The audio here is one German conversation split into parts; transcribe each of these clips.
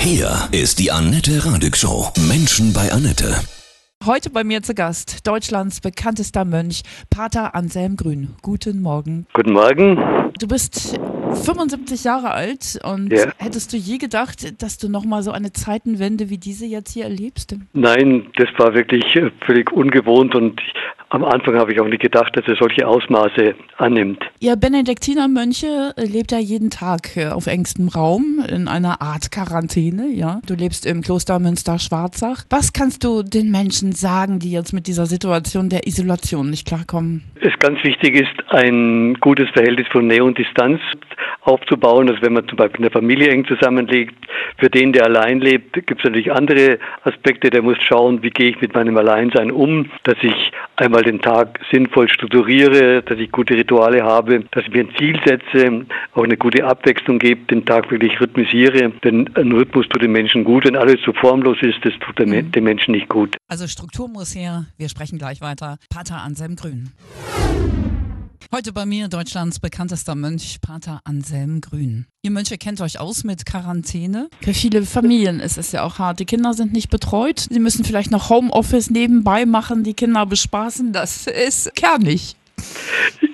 Hier ist die Annette Radig Show. Menschen bei Annette. Heute bei mir zu Gast Deutschlands bekanntester Mönch, Pater Anselm Grün. Guten Morgen. Guten Morgen. Du bist 75 Jahre alt und Ja. hättest du je gedacht, dass du nochmal so eine Zeitenwende wie diese jetzt hier erlebst? Nein, das war wirklich völlig ungewohnt und ich, am Anfang habe ich auch nicht gedacht, dass er solche Ausmaße annimmt. Ihr Benediktinermönche lebt ja jeden Tag äh, auf engstem Raum in einer Art Quarantäne, ja. Du lebst im Kloster Münster-Schwarzach. Was kannst du den Menschen sagen, die jetzt mit dieser Situation der Isolation nicht klarkommen? Es ganz wichtig ist, ein gutes Verhältnis von Nähe und Distanz aufzubauen. Also wenn man zum Beispiel in der Familie eng zusammenlegt, für den, der allein lebt, gibt es natürlich andere Aspekte. Der muss schauen, wie gehe ich mit meinem Alleinsein um, dass ich einmal den Tag sinnvoll strukturiere, dass ich gute Rituale habe, dass ich mir ein Ziel setze, auch eine gute Abwechslung gebe, den Tag wirklich rhythmisiere. Denn ein Rhythmus tut dem Menschen gut. Wenn alles so formlos ist, das tut dem, Mhm. dem Menschen nicht gut. Also Struktur muss her. Wir sprechen gleich weiter. Pater Anselm Grün. Heute bei mir Deutschlands bekanntester Mönch, Pater Anselm Grün. Ihr Mönche kennt euch aus mit Quarantäne. Für viele Familien ist es ja auch hart. Die Kinder sind nicht betreut. Sie müssen vielleicht noch Homeoffice nebenbei machen, die Kinder bespaßen. Das ist kernig.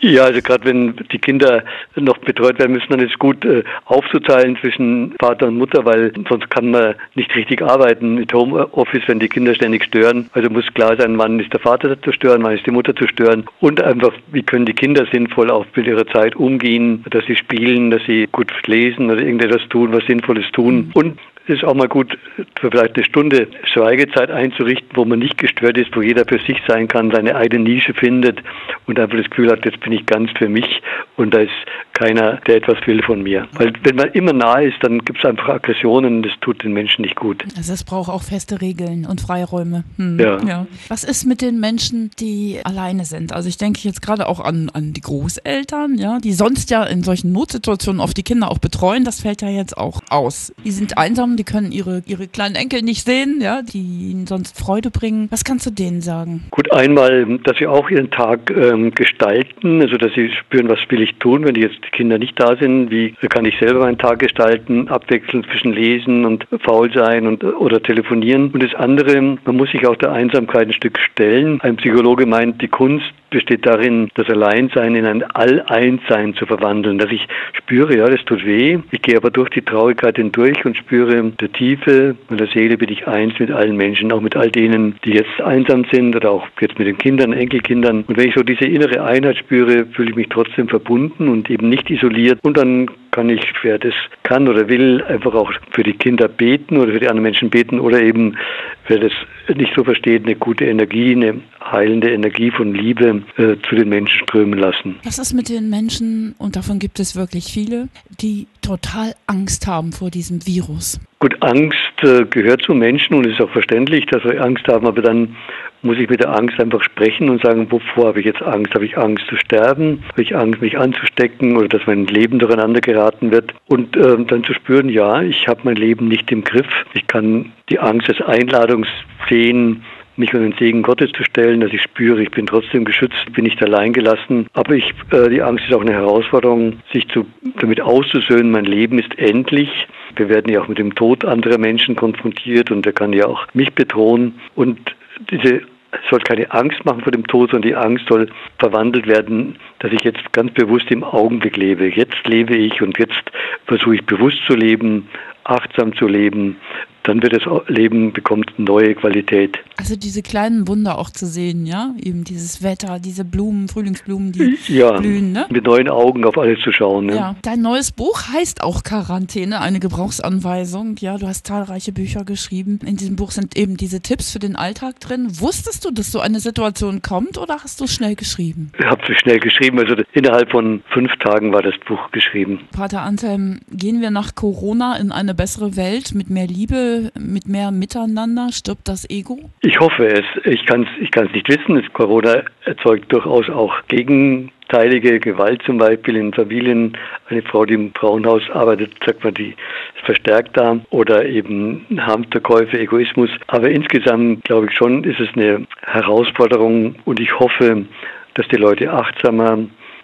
Ja, also gerade wenn die Kinder noch betreut werden müssen, dann ist es gut äh, aufzuteilen zwischen Vater und Mutter, weil sonst kann man nicht richtig arbeiten mit Homeoffice, wenn die Kinder ständig stören. Also muss klar sein, wann ist der Vater zu stören, wann ist die Mutter zu stören und einfach, wie können die Kinder sinnvoll auch mit ihrer Zeit umgehen, dass sie spielen, dass sie gut lesen oder irgendetwas tun, was Sinnvolles tun. Und es ist auch mal gut, für vielleicht eine Stunde Schweigezeit einzurichten, wo man nicht gestört ist, wo jeder für sich sein kann, seine eigene Nische findet und einfach das Gefühl hat, jetzt bin ich ganz für mich und da ist keiner, der etwas will von mir. Weil wenn man immer nahe ist, dann gibt es einfach Aggressionen und das tut den Menschen nicht gut. Also es braucht auch feste Regeln und Freiräume. Hm, Ja. Was ist mit den Menschen, die alleine sind? Also ich denke jetzt gerade auch an, an die Großeltern, ja, die sonst ja in solchen Notsituationen oft die Kinder auch betreuen. Das fällt ja jetzt auch aus. Die sind einsam, die können ihre, ihre kleinen Enkel nicht sehen, ja, die ihnen sonst Freude bringen. Was kannst du denen sagen? Gut, einmal, dass sie auch ihren Tag ähm, gestalten, also dass sie spüren, was will ich tun, wenn jetzt die Kinder nicht da sind, wie kann ich selber meinen Tag gestalten, abwechseln zwischen Lesen und faul sein und oder telefonieren. Und das andere, man muss sich auch der Einsamkeit ein Stück stellen. Ein Psychologe meint, die Kunst besteht darin, das Alleinsein in ein All-Eins-Sein zu verwandeln, dass ich spüre, ja, das tut weh. Ich gehe aber durch die Traurigkeit hindurch und spüre, der Tiefe meiner Seele bin ich eins mit allen Menschen, auch mit all denen, die jetzt einsam sind oder auch jetzt mit den Kindern, Enkelkindern. Und wenn ich so diese innere Einheit spüre, fühle ich mich trotzdem verbunden und eben nicht isoliert. Und dann kann ich, wer das kann oder will, einfach auch für die Kinder beten oder für die anderen Menschen beten oder eben, wer das nicht so versteht, eine gute Energie, eine heilende Energie von Liebe äh, zu den Menschen strömen lassen. Was ist mit den Menschen, und davon gibt es wirklich viele, die total Angst haben vor diesem Virus? Gut, Angst äh, gehört zum Menschen und ist auch verständlich, dass wir Angst haben, aber dann muss ich mit der Angst einfach sprechen und sagen, wovor habe ich jetzt Angst? Habe ich Angst zu sterben? Habe ich Angst, mich anzustecken oder dass mein Leben durcheinander geraten wird? Und ähm, dann zu spüren, ja, ich habe mein Leben nicht im Griff. Ich kann die Angst als Einladung sehen, mich unter den Segen Gottes zu stellen, dass ich spüre, ich bin trotzdem geschützt, bin nicht allein gelassen. Aber ich, äh, die Angst ist auch eine Herausforderung, sich zu, damit auszusöhnen, mein Leben ist endlich. Wir werden ja auch mit dem Tod anderer Menschen konfrontiert und der kann ja auch mich bedrohen. Und diese soll keine Angst machen vor dem Tod, sondern die Angst soll verwandelt werden, dass ich jetzt ganz bewusst im Augenblick lebe. Jetzt lebe ich und jetzt versuche ich bewusst zu leben, achtsam zu leben. Dann wird das Leben bekommt neue Qualität. Also diese kleinen Wunder auch zu sehen, ja, eben dieses Wetter, diese Blumen, Frühlingsblumen, die Ja, blühen, ne? mit neuen Augen auf alles zu schauen. Ne? Ja, dein neues Buch heißt auch Quarantäne, eine Gebrauchsanweisung. Ja, du hast zahlreiche Bücher geschrieben. In diesem Buch sind eben diese Tipps für den Alltag drin. Wusstest du, dass so eine Situation kommt oder hast du es schnell geschrieben? Ich habe es schnell geschrieben, also innerhalb von fünf Tagen war das Buch geschrieben. Pater Anselm, gehen wir nach Corona in eine bessere Welt mit mehr Liebe, mit mehr Miteinander? Stirbt das Ego? Ich hoffe es. Ich kann es ich kann's nicht wissen. Das Corona erzeugt durchaus auch gegenteilige Gewalt zum Beispiel in Familien. Eine Frau, die im Frauenhaus arbeitet, sagt man, die ist verstärkt da. Oder eben Hamsterkäufe, Egoismus. Aber insgesamt glaube ich schon, ist es eine Herausforderung und ich hoffe, dass die Leute achtsamer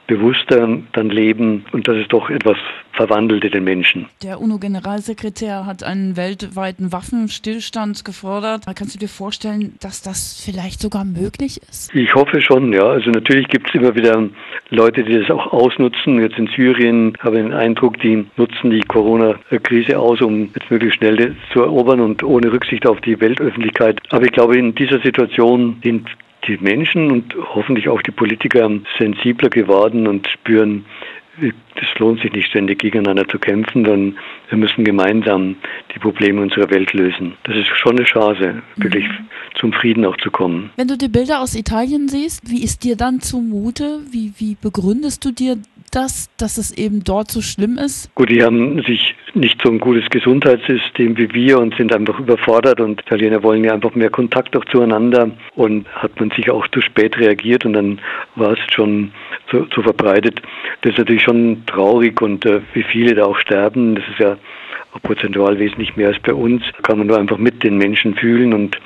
bewusster dann leben und dass es doch etwas verwandelte den Menschen. Der UNO-Generalsekretär hat einen weltweiten Waffenstillstand gefordert. Kannst du dir vorstellen, dass das vielleicht sogar möglich ist? Ich hoffe schon, ja. Also natürlich gibt es immer wieder Leute, die das auch ausnutzen. Jetzt in Syrien habe ich den Eindruck, die nutzen die Corona-Krise aus, um jetzt möglichst schnell zu erobern und ohne Rücksicht auf die Weltöffentlichkeit. Aber ich glaube, in dieser Situation sind die Menschen und hoffentlich auch die Politiker sensibler geworden und spüren, es lohnt sich nicht ständig gegeneinander zu kämpfen, sondern wir müssen gemeinsam die Probleme unserer Welt lösen. Das ist schon eine Chance, wirklich mhm. zum Frieden auch zu kommen. Wenn du die Bilder aus Italien siehst, wie ist dir dann zumute? Wie, wie begründest du dir das, dass es eben dort so schlimm ist? Gut, die haben sich nicht so ein gutes Gesundheitssystem wie wir und sind einfach überfordert und Italiener wollen ja einfach mehr Kontakt auch zueinander und hat man sich auch zu spät reagiert und dann war es schon so, so verbreitet. Das ist natürlich schon traurig und äh, wie viele da auch sterben, das ist ja prozentual wesentlich mehr als bei uns, kann man nur einfach mit den Menschen fühlen und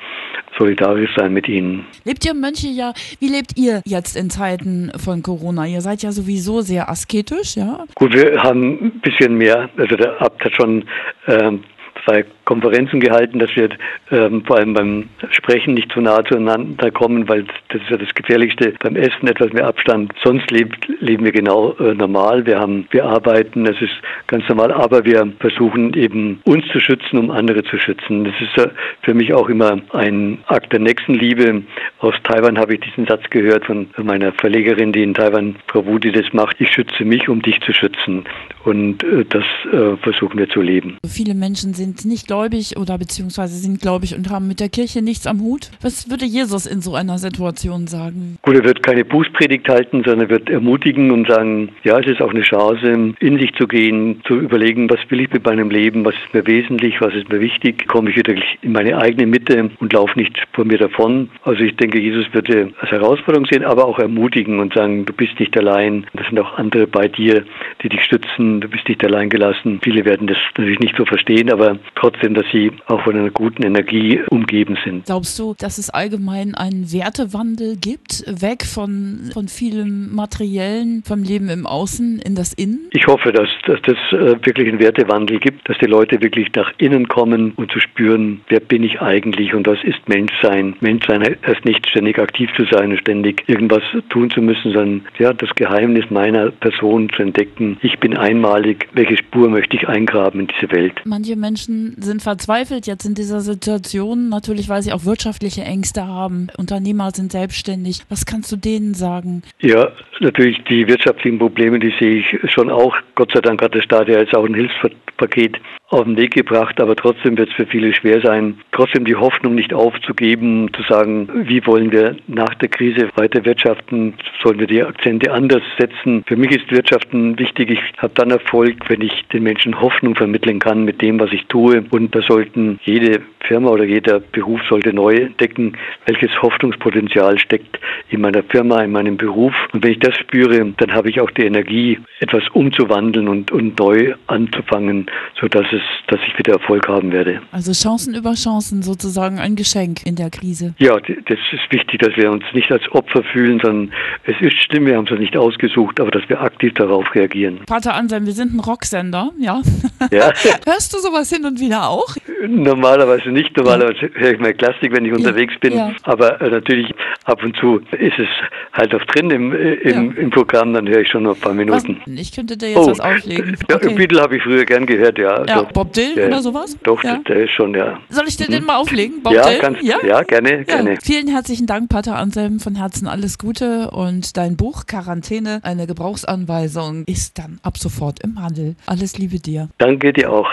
solidarisch sein mit ihnen. Lebt ihr Mönche ja, wie lebt ihr jetzt in Zeiten von Corona? Ihr seid ja sowieso sehr asketisch, ja? Gut, wir haben ein bisschen mehr, also der Abt hat schon ähm, zwei Konferenzen gehalten, dass wir ähm, vor allem beim Sprechen nicht zu nahe zueinander kommen, weil das ist ja das Gefährlichste. Beim Essen etwas mehr Abstand. Sonst lebt, leben wir genau äh, normal. Wir haben, wir arbeiten, das ist ganz normal, aber wir versuchen eben uns zu schützen, um andere zu schützen. Das ist äh, für mich auch immer ein Akt der Nächstenliebe. Aus Taiwan habe ich diesen Satz gehört von meiner Verlegerin, die in Taiwan, Frau Wu, die das macht. Ich schütze mich, um dich zu schützen. Und äh, das äh, versuchen wir zu leben. Viele Menschen sind nicht gläubig oder beziehungsweise sind gläubig und haben mit der Kirche nichts am Hut. Was würde Jesus in so einer Situation sagen? Gut, er wird keine Bußpredigt halten, sondern er wird ermutigen und sagen, ja, es ist auch eine Chance, in sich zu gehen, zu überlegen, was will ich mit meinem Leben, was ist mir wesentlich, was ist mir wichtig, komme ich wieder in meine eigene Mitte und laufe nicht vor mir davon. Also ich denke, Jesus würde als Herausforderung sehen, aber auch ermutigen und sagen, du bist nicht allein, da sind auch andere bei dir, die dich stützen, du bist nicht allein gelassen. Viele werden das natürlich nicht so verstehen, aber trotzdem trotzdem, dass sie auch von einer guten Energie umgeben sind. Glaubst du, dass es allgemein einen Wertewandel gibt, weg von, von vielem Materiellen, vom Leben im Außen in das Innen? Ich hoffe, dass, dass das äh, wirklich einen Wertewandel gibt, dass die Leute wirklich nach innen kommen und zu spüren, wer bin ich eigentlich und was ist Menschsein. Menschsein heißt nicht ständig aktiv zu sein und ständig irgendwas tun zu müssen, sondern ja, das Geheimnis meiner Person zu entdecken. Ich bin einmalig. Welche Spur möchte ich eingraben in diese Welt? Manche Menschen sind sind verzweifelt jetzt in dieser Situation, natürlich weil sie auch wirtschaftliche Ängste haben. Unternehmer sind selbstständig. Was kannst du denen sagen? Ja, natürlich die wirtschaftlichen Probleme, die sehe ich schon auch. Gott sei Dank hat der Staat ja jetzt auch ein Hilfspaket auf den Weg gebracht, aber trotzdem wird es für viele schwer sein, trotzdem die Hoffnung nicht aufzugeben, zu sagen, wie wollen wir nach der Krise weiter wirtschaften, sollen wir die Akzente anders setzen. Für mich ist Wirtschaften wichtig. Ich habe dann Erfolg, wenn ich den Menschen Hoffnung vermitteln kann mit dem, was ich tue. Und da sollten jede Firma oder jeder Beruf sollte neu entdecken, welches Hoffnungspotenzial steckt in meiner Firma, in meinem Beruf. Und wenn ich das spüre, dann habe ich auch die Energie, etwas umzuwandeln und, und neu anzufangen, sodass es, dass ich wieder Erfolg haben werde. Also Chancen über Chancen sozusagen ein Geschenk in der Krise. Ja, das ist wichtig, dass wir uns nicht als Opfer fühlen, sondern es ist schlimm, wir haben es nicht ausgesucht, aber dass wir aktiv darauf reagieren. Pater Anselm, wir sind ein Rocksender, ja? Ja. Hörst du sowas hin und wieder auch? Normalerweise nicht. Normalerweise höre ich mal Klassik, wenn ich ja. unterwegs bin. Ja. Aber äh, natürlich ab und zu ist es halt auch drin im, äh, im, ja. im Programm, dann höre ich schon noch ein paar Minuten. Was? Ich könnte dir jetzt oh. was auflegen. Ja, okay. Beatle habe ich früher gern gehört, ja. doch. Bob Dylan der, oder sowas? Doch, der, der, ist schon, ja. Soll ich dir mhm. den mal auflegen, Bob ja, Dylan? Kannst, ja, ja, gerne, gerne. Vielen herzlichen Dank, Pater Anselm. Von Herzen alles Gute und dein Buch Quarantäne, eine Gebrauchsanweisung, ist dann ab sofort im Handel. Alles Liebe dir. Danke dir auch.